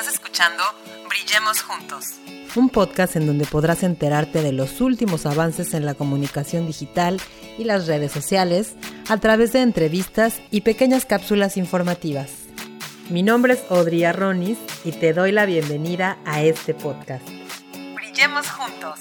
Estás escuchando Brillemos Juntos. Un podcast en donde podrás enterarte de los últimos avances en la comunicación digital y las redes sociales a través de entrevistas y pequeñas cápsulas informativas. Mi nombre es Audrey Arronis y te doy la bienvenida a este podcast. Brillemos Juntos.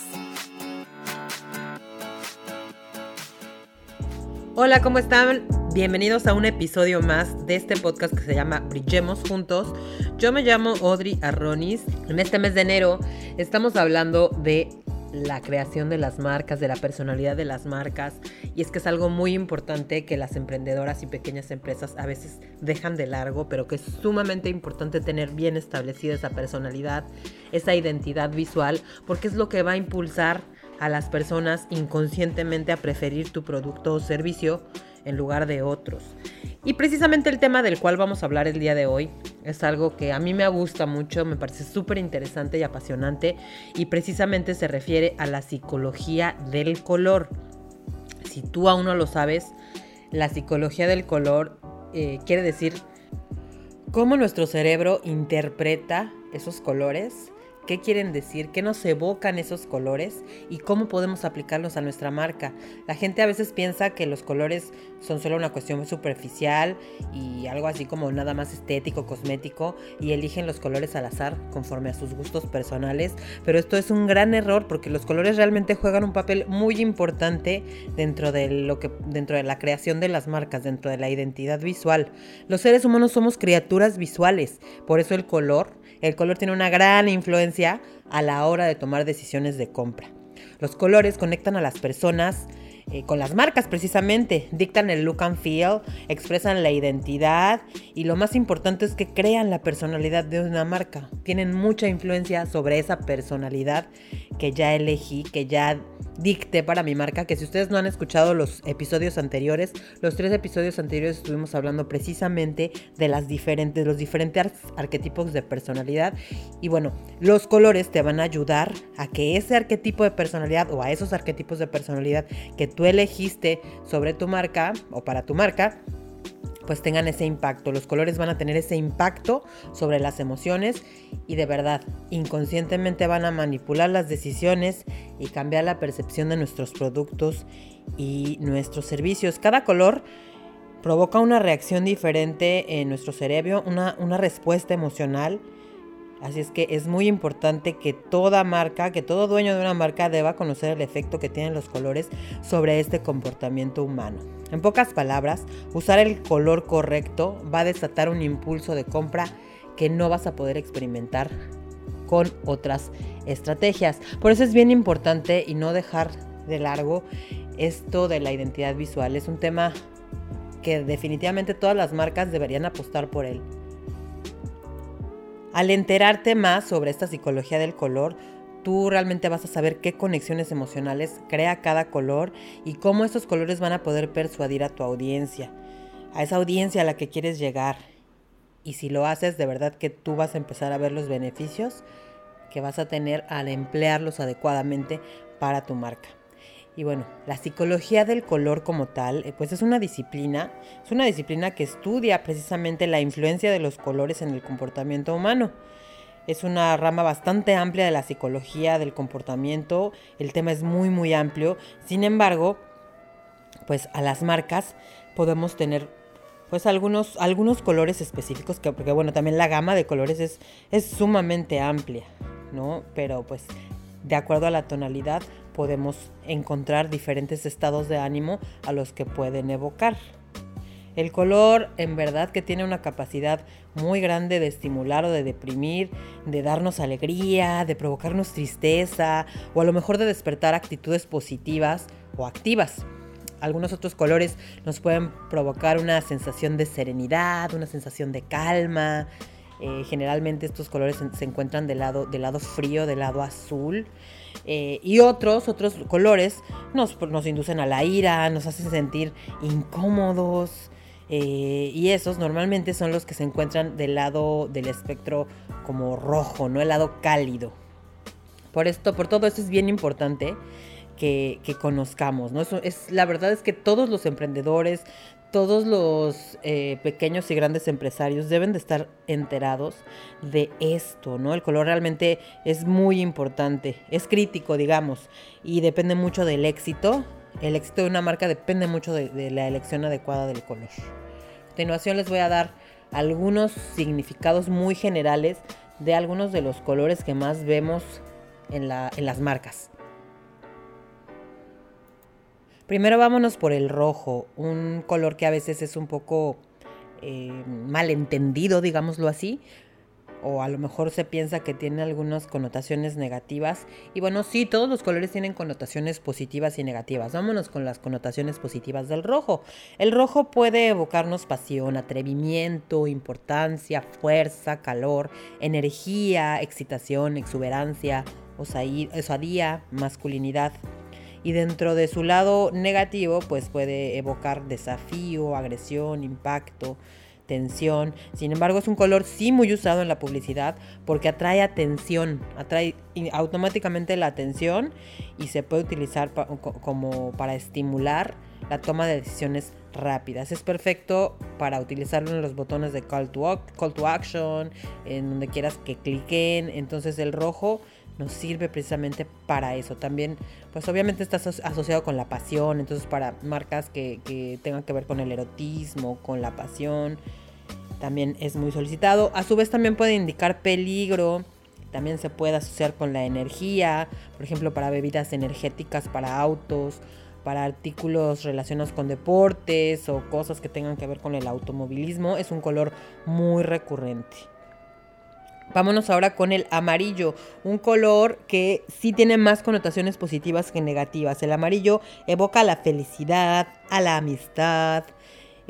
Hola, ¿cómo están? Bienvenidos a un episodio más de este podcast que se llama Brillemos Juntos. Yo me llamo Audrey Arronis. En este mes de enero estamos hablando de la creación de las marcas, de la personalidad de las marcas. Y es que es algo muy importante que las emprendedoras y pequeñas empresas a veces dejan de largo, pero que es sumamente importante tener bien establecida esa personalidad, esa identidad visual, porque es lo que va a impulsar a las personas inconscientemente a preferir tu producto o servicio en lugar de otros. Y precisamente el tema del cual vamos a hablar el día de hoy es algo que a mí me gusta mucho, me parece súper interesante y apasionante y precisamente se refiere a la psicología del color. Si tú aún no lo sabes, la psicología del color eh, quiere decir cómo nuestro cerebro interpreta esos colores qué quieren decir, qué nos evocan esos colores y cómo podemos aplicarlos a nuestra marca. La gente a veces piensa que los colores son solo una cuestión superficial y algo así como nada más estético, cosmético y eligen los colores al azar conforme a sus gustos personales, pero esto es un gran error porque los colores realmente juegan un papel muy importante dentro de lo que dentro de la creación de las marcas, dentro de la identidad visual. Los seres humanos somos criaturas visuales, por eso el color el color tiene una gran influencia a la hora de tomar decisiones de compra. Los colores conectan a las personas eh, con las marcas precisamente, dictan el look and feel, expresan la identidad y lo más importante es que crean la personalidad de una marca. Tienen mucha influencia sobre esa personalidad que ya elegí, que ya dicté para mi marca, que si ustedes no han escuchado los episodios anteriores, los tres episodios anteriores estuvimos hablando precisamente de las diferentes, los diferentes arquetipos de personalidad. Y bueno, los colores te van a ayudar a que ese arquetipo de personalidad o a esos arquetipos de personalidad que tú elegiste sobre tu marca o para tu marca, pues tengan ese impacto. Los colores van a tener ese impacto sobre las emociones y de verdad, inconscientemente van a manipular las decisiones y cambiar la percepción de nuestros productos y nuestros servicios. Cada color provoca una reacción diferente en nuestro cerebro, una, una respuesta emocional Así es que es muy importante que toda marca, que todo dueño de una marca deba conocer el efecto que tienen los colores sobre este comportamiento humano. En pocas palabras, usar el color correcto va a desatar un impulso de compra que no vas a poder experimentar con otras estrategias. Por eso es bien importante y no dejar de largo esto de la identidad visual. Es un tema que definitivamente todas las marcas deberían apostar por él. Al enterarte más sobre esta psicología del color, tú realmente vas a saber qué conexiones emocionales crea cada color y cómo estos colores van a poder persuadir a tu audiencia, a esa audiencia a la que quieres llegar. Y si lo haces, de verdad que tú vas a empezar a ver los beneficios que vas a tener al emplearlos adecuadamente para tu marca. Y bueno, la psicología del color como tal, eh, pues es una disciplina, es una disciplina que estudia precisamente la influencia de los colores en el comportamiento humano. Es una rama bastante amplia de la psicología del comportamiento, el tema es muy muy amplio, sin embargo, pues a las marcas podemos tener pues algunos, algunos colores específicos, que, porque bueno, también la gama de colores es, es sumamente amplia, ¿no? Pero pues de acuerdo a la tonalidad podemos encontrar diferentes estados de ánimo a los que pueden evocar. El color en verdad que tiene una capacidad muy grande de estimular o de deprimir, de darnos alegría, de provocarnos tristeza o a lo mejor de despertar actitudes positivas o activas. Algunos otros colores nos pueden provocar una sensación de serenidad, una sensación de calma. Eh, generalmente estos colores se, encuentran del lado, del lado frío, del lado azul. Eh, y otros, otros colores nos, nos, inducen a la ira, nos hacen sentir incómodos. Eh, y esos normalmente son los que se encuentran del lado del espectro como rojo, ¿no? El lado cálido. Por esto, por todo esto es bien importante que, conozcamos, ¿no? es, la verdad es que todos los emprendedores, todos los eh, pequeños y grandes empresarios deben de estar enterados de esto, ¿no? El color realmente es muy importante, es crítico, digamos, y depende mucho del éxito. El éxito de una marca depende mucho de, la elección adecuada del color. A continuación les voy a dar algunos significados muy generales de algunos de los colores que más vemos en las marcas. Primero vámonos por el rojo, un color que a veces es un poco eh, malentendido, digámoslo así, o a lo mejor se piensa que tiene algunas connotaciones negativas. Y bueno, sí, todos los colores tienen connotaciones positivas y negativas. Vámonos con las connotaciones positivas del rojo. El rojo puede evocarnos pasión, atrevimiento, importancia, fuerza, calor, energía, excitación, exuberancia, osadía, masculinidad y dentro de su lado negativo pues puede evocar desafío, agresión, impacto, tensión. Sin embargo es un color sí muy usado en la publicidad porque atrae atención, atrae automáticamente la atención y se puede utilizar como para estimular la toma de decisiones rápidas. Es perfecto para utilizarlo en los botones de call to, call to action, en donde quieras que cliquen. Entonces el rojo nos sirve precisamente para eso. También, pues obviamente está asociado con la pasión, entonces para marcas que, tengan que ver con el erotismo, con la pasión, también es muy solicitado. A su vez también puede indicar peligro, también se puede asociar con la energía, por ejemplo para bebidas energéticas, para autos, para artículos relacionados con deportes o cosas que tengan que ver con el automovilismo. Es un color muy recurrente. Vámonos ahora con el amarillo, un color que sí tiene más connotaciones positivas que negativas. El amarillo evoca la felicidad, a la amistad,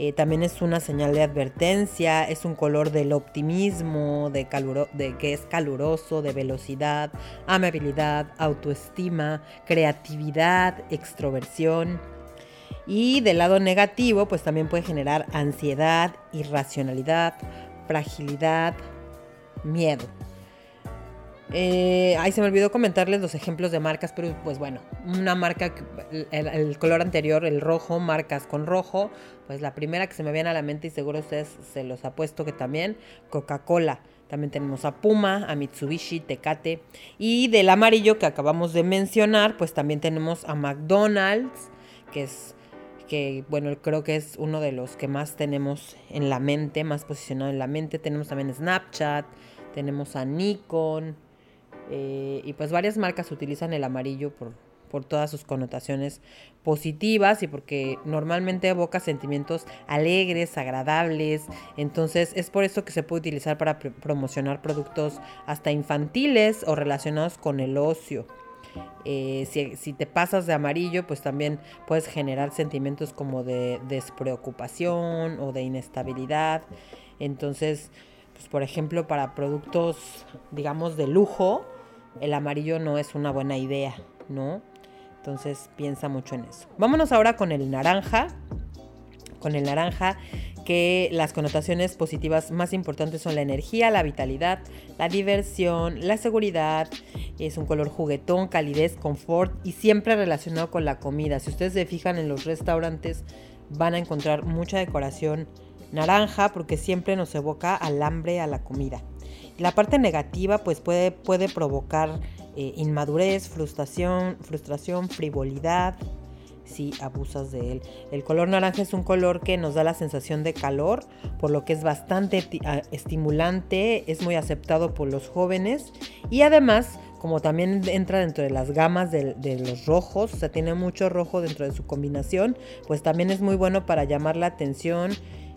eh, también es una señal de advertencia, es un color del optimismo, de, de que es caluroso, de velocidad, amabilidad, autoestima, creatividad, extroversión. Y del lado negativo, pues también puede generar ansiedad, irracionalidad, fragilidad, miedo. Eh, ahí se me olvidó comentarles los ejemplos de marcas, pero pues bueno, una marca, el, color anterior, el rojo, marcas con rojo, pues la primera que se me viene a la mente y seguro ustedes se los apuesto que también, Coca-Cola. También tenemos a Puma, a Mitsubishi, Tecate. Y del amarillo que acabamos de mencionar, pues también tenemos a McDonald's, que es que bueno, creo que es uno de los que más tenemos en la mente, más posicionado en la mente. Tenemos también Snapchat, tenemos a Nikon eh, y pues varias marcas utilizan el amarillo por, por todas sus connotaciones positivas y porque normalmente evoca sentimientos alegres, agradables. Entonces es por eso que se puede utilizar para promocionar productos hasta infantiles o relacionados con el ocio. Eh, si, te pasas de amarillo, pues también puedes generar sentimientos como de despreocupación o de inestabilidad. Entonces, pues por ejemplo, para productos, digamos, de lujo, el amarillo no es una buena idea, ¿no? Entonces piensa mucho en eso. Vámonos ahora con el naranja. Con el naranja que las connotaciones positivas más importantes son la energía, la vitalidad, la diversión, la seguridad. Es un color juguetón, calidez, confort y siempre relacionado con la comida. Si ustedes se fijan en los restaurantes van a encontrar mucha decoración naranja porque siempre nos evoca al hambre, a la comida. La parte negativa pues puede, puede provocar eh, inmadurez, frustración, frustración, frivolidad, si abusas de él. El color naranja es un color que nos da la sensación de calor, por lo que es bastante ah, estimulante, es muy aceptado por los jóvenes y además como también entra dentro de las gamas de, los rojos, o sea, tiene mucho rojo dentro de su combinación, pues también es muy bueno para llamar la atención,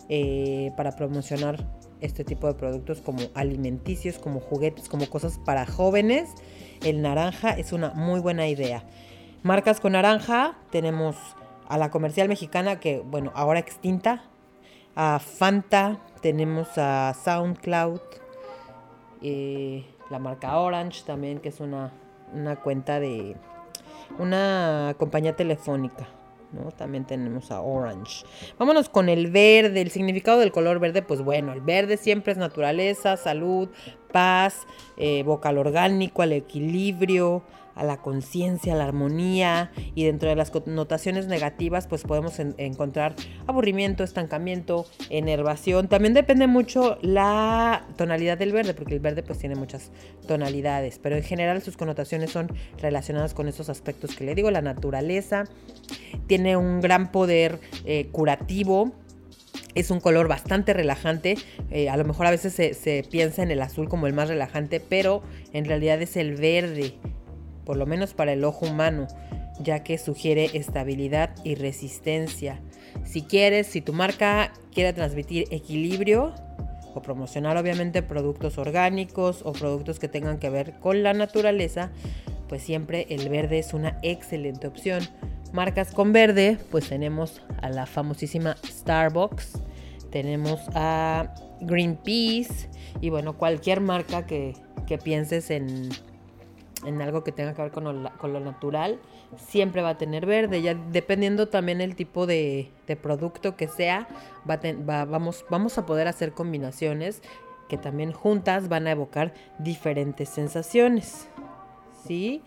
eh, para promocionar este tipo de productos como alimenticios, como juguetes, como cosas para jóvenes. El naranja es una muy buena idea. Marcas con naranja, tenemos a la comercial mexicana que, bueno, ahora extinta, a Fanta, tenemos a SoundCloud, eh, la marca Orange también, que es una, una cuenta de una compañía telefónica. ¿no? También tenemos a Orange. Vámonos con el verde, el significado del color verde, pues bueno, el verde siempre es naturaleza, salud, paz, eh, evoca al orgánico, al equilibrio, a la conciencia, a la armonía y dentro de las connotaciones negativas pues podemos encontrar aburrimiento, estancamiento, enervación. También depende mucho la tonalidad del verde porque el verde pues tiene muchas tonalidades, pero en general sus connotaciones son relacionadas con esos aspectos que le digo, la naturaleza tiene un gran poder eh, curativo, es un color bastante relajante. Eh, a lo mejor a veces se, se, piensa en el azul como el más relajante, pero en realidad es el verde por lo menos para el ojo humano, ya que sugiere estabilidad y resistencia. Si quieres, si tu marca quiere transmitir equilibrio o promocionar obviamente productos orgánicos o productos que tengan que ver con la naturaleza, pues siempre el verde es una excelente opción. Marcas con verde, pues tenemos a la famosísima Starbucks, tenemos a Greenpeace y bueno, cualquier marca que, que pienses en en algo que tenga que ver con lo, natural, siempre va a tener verde. Ya dependiendo también el tipo de, producto que sea, va, vamos, vamos a poder hacer combinaciones que también juntas van a evocar diferentes sensaciones. ¿Sí?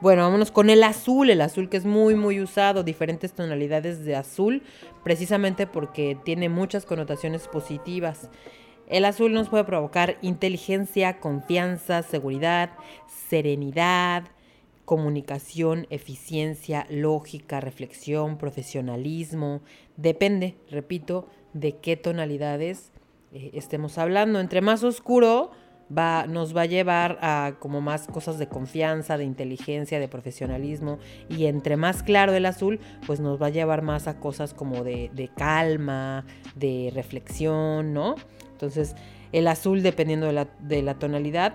Bueno, vámonos con el azul, el azul que es muy muy usado, diferentes tonalidades de azul, precisamente porque tiene muchas connotaciones positivas. El azul nos puede provocar inteligencia, confianza, seguridad, serenidad, comunicación, eficiencia, lógica, reflexión, profesionalismo. Depende, repito, de qué tonalidades eh, estemos hablando. Entre más oscuro, Va, nos va a llevar a como más cosas de confianza, de inteligencia, de profesionalismo. Y entre más claro el azul, pues nos va a llevar más a cosas como de, de calma, de reflexión, ¿no? Entonces, el azul, dependiendo de la, tonalidad,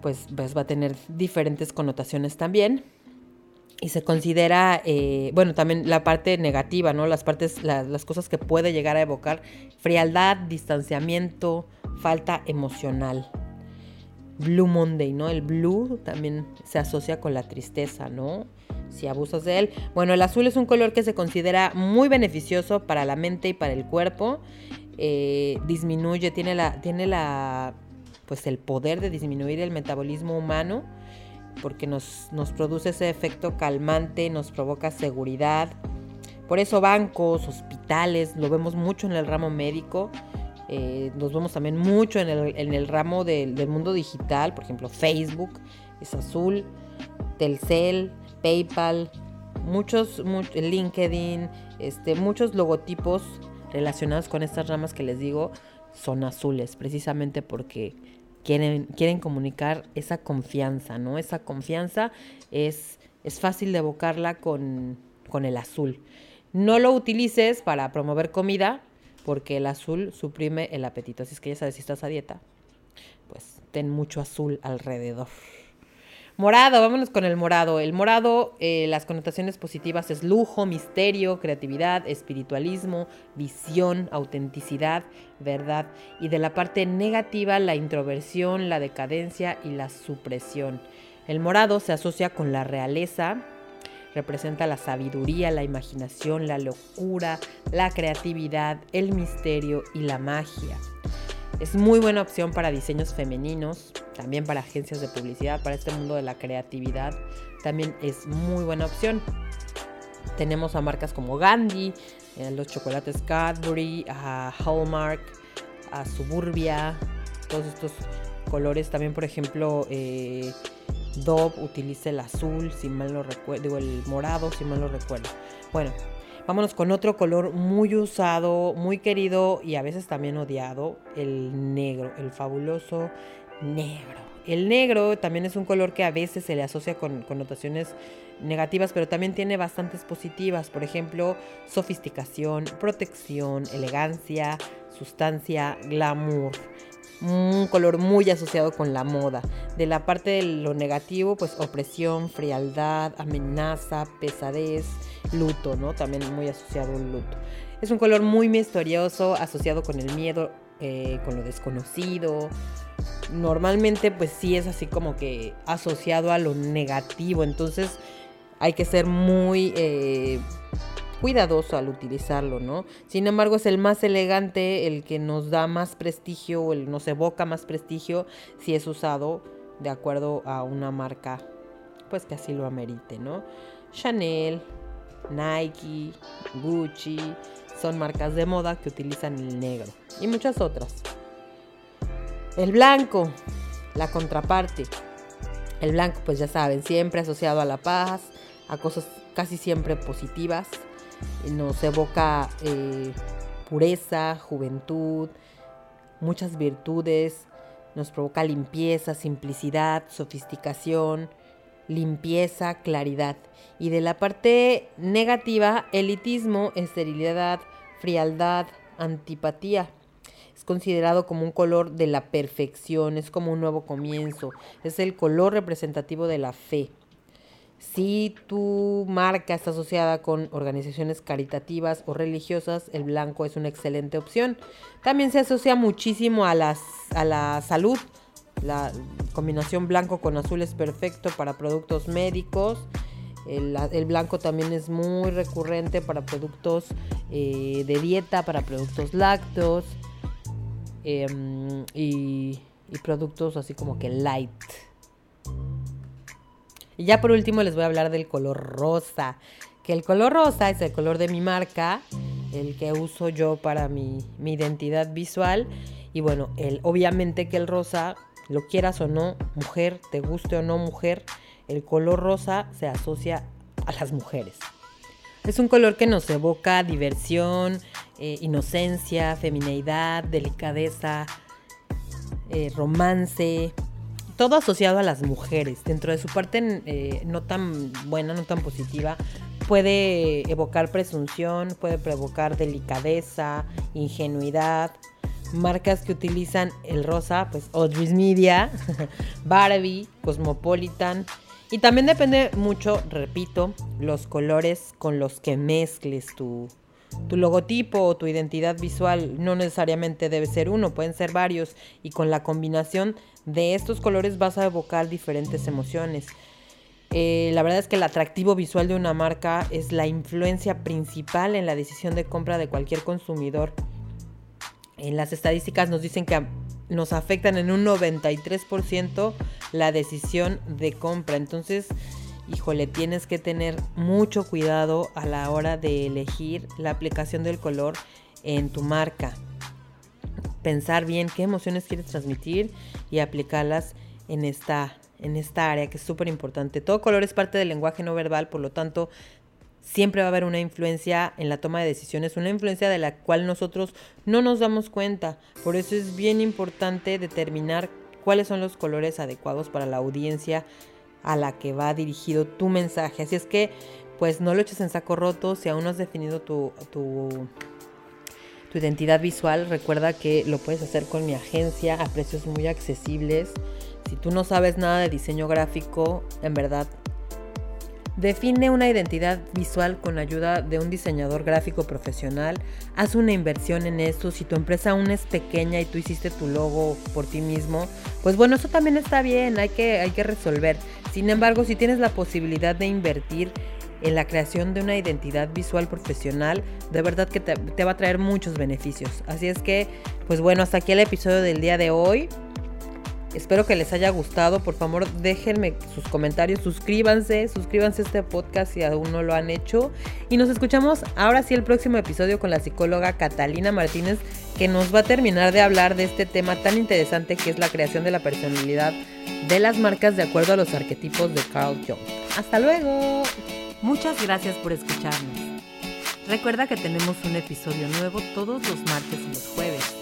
pues, pues, va a tener diferentes connotaciones también. Y se considera, eh, bueno, también la parte negativa, ¿no? Las partes, las cosas que puede llegar a evocar, frialdad, distanciamiento, falta emocional. Blue Monday, ¿no? El blue también se asocia con la tristeza, ¿no? Si abusas de él. Bueno, el azul es un color que se considera muy beneficioso para la mente y para el cuerpo. Eh, disminuye, tiene la, tiene la, pues el poder de disminuir el metabolismo humano, porque nos, nos produce ese efecto calmante, nos provoca seguridad. Por eso bancos, hospitales, lo vemos mucho en el ramo médico, eh, nos vemos también mucho en el, en el ramo del, mundo digital, por ejemplo Facebook es azul, Telcel, PayPal, muchos, muchos LinkedIn, este, muchos logotipos relacionados con estas ramas que les digo son azules, precisamente porque quieren, quieren comunicar esa confianza, ¿no? Esa confianza es, es fácil de evocarla con, con el azul. No lo utilices para promover comida, porque el azul suprime el apetito. Así es que ya sabes, si estás a dieta, pues ten mucho azul alrededor. Morado, vámonos con el morado. El morado, eh, las connotaciones positivas es lujo, misterio, creatividad, espiritualismo, visión, autenticidad, verdad. Y de la parte negativa, la introversión, la decadencia y la supresión. El morado se asocia con la realeza, representa la sabiduría, la imaginación, la locura, la creatividad, el misterio y la magia. Es muy buena opción para diseños femeninos, también para agencias de publicidad, para este mundo de la creatividad. También es muy buena opción. Tenemos a marcas como Gandhi, los chocolates Cadbury, a Hallmark, a Suburbia, todos estos colores. También, por ejemplo, eh, Dove utiliza el azul, si mal no recuerdo, digo el morado, si mal no recuerdo. Bueno, Vámonos con otro color muy usado, muy querido y a veces también odiado, el negro, el fabuloso negro. El negro también es un color que a veces se le asocia con connotaciones negativas, pero también tiene bastantes positivas. Por ejemplo, sofisticación, protección, elegancia, sustancia, glamour. Un color muy asociado con la moda. De la parte de lo negativo, pues opresión, frialdad, amenaza, pesadez, luto, ¿no? También muy asociado al luto. Es un color muy misterioso, asociado con el miedo, eh, con lo desconocido. Normalmente, pues sí es así como que asociado a lo negativo. Entonces, hay que ser muy, eh, cuidadoso al utilizarlo, ¿no? Sin embargo, es el más elegante, el que nos da más prestigio, o el nos evoca más prestigio si es usado de acuerdo a una marca, pues que así lo amerite, ¿no? Chanel, Nike, Gucci, son marcas de moda que utilizan el negro y muchas otras. El blanco, la contraparte. El blanco, pues ya saben, siempre asociado a la paz, a cosas casi siempre positivas. Nos evoca eh, pureza, juventud, muchas virtudes. Nos provoca limpieza, simplicidad, sofisticación, limpieza, claridad. Y de la parte negativa, elitismo, esterilidad, frialdad, antipatía. Es considerado como un color de la perfección, es como un nuevo comienzo, es el color representativo de la fe. Si tu marca está asociada con organizaciones caritativas o religiosas, el blanco es una excelente opción. También se asocia muchísimo a, las, a la salud. La combinación blanco con azul es perfecto para productos médicos. El, blanco también es muy recurrente para productos eh, de dieta, para productos lácteos em, y productos así como que light. Y ya por último les voy a hablar del color rosa. Que el color rosa es el color de mi marca, el que uso yo para mi, identidad visual. Y bueno, el, obviamente que el rosa, lo quieras o no, mujer, te guste o no mujer, el color rosa se asocia a las mujeres. Es un color que nos evoca diversión, eh, inocencia, femineidad, delicadeza, eh, romance, todo asociado a las mujeres. Dentro de su parte eh, no tan buena, no tan positiva, puede evocar presunción, puede provocar delicadeza, ingenuidad. Marcas que utilizan el rosa, pues Audrey's Media, Barbie, Cosmopolitan. Y también depende mucho, repito, los colores con los que mezcles tu, tu logotipo o tu identidad visual no necesariamente debe ser uno, pueden ser varios y con la combinación de estos colores vas a evocar diferentes emociones. Eh, la verdad es que el atractivo visual de una marca es la influencia principal en la decisión de compra de cualquier consumidor. En las estadísticas nos dicen que nos afectan en un 93% la decisión de compra. Entonces, híjole, tienes que tener mucho cuidado a la hora de elegir la aplicación del color en tu marca. Pensar bien qué emociones quieres transmitir y aplicarlas en esta, en esta área que es súper importante. Todo color es parte del lenguaje no verbal, por lo tanto, siempre va a haber una influencia en la toma de decisiones, una influencia de la cual nosotros no nos damos cuenta. Por eso es bien importante determinar cuáles son los colores adecuados para la audiencia a la que va dirigido tu mensaje. Así es que, pues no lo eches en saco roto. Si aún no has definido tu, tu, tu identidad visual, recuerda que lo puedes hacer con mi agencia a precios muy accesibles. Si tú no sabes nada de diseño gráfico, en verdad Define una identidad visual con ayuda de un diseñador gráfico profesional. Haz una inversión en eso. Si tu empresa aún es pequeña y tú hiciste tu logo por ti mismo, pues bueno, eso también está bien, hay que, hay que resolver. Sin embargo, si tienes la posibilidad de invertir en la creación de una identidad visual profesional, de verdad que te, va a traer muchos beneficios. Así es que, pues bueno, hasta aquí el episodio del día de hoy. Espero que les haya gustado. Por favor, déjenme sus comentarios. Suscríbanse, suscríbanse a este podcast si aún no lo han hecho. Y nos escuchamos ahora sí el próximo episodio con la psicóloga Catalina Martínez, que nos va a terminar de hablar de este tema tan interesante que es la creación de la personalidad de las marcas de acuerdo a los arquetipos de Carl Jung. Hasta luego. Muchas gracias por escucharnos. Recuerda que tenemos un episodio nuevo todos los martes y los jueves.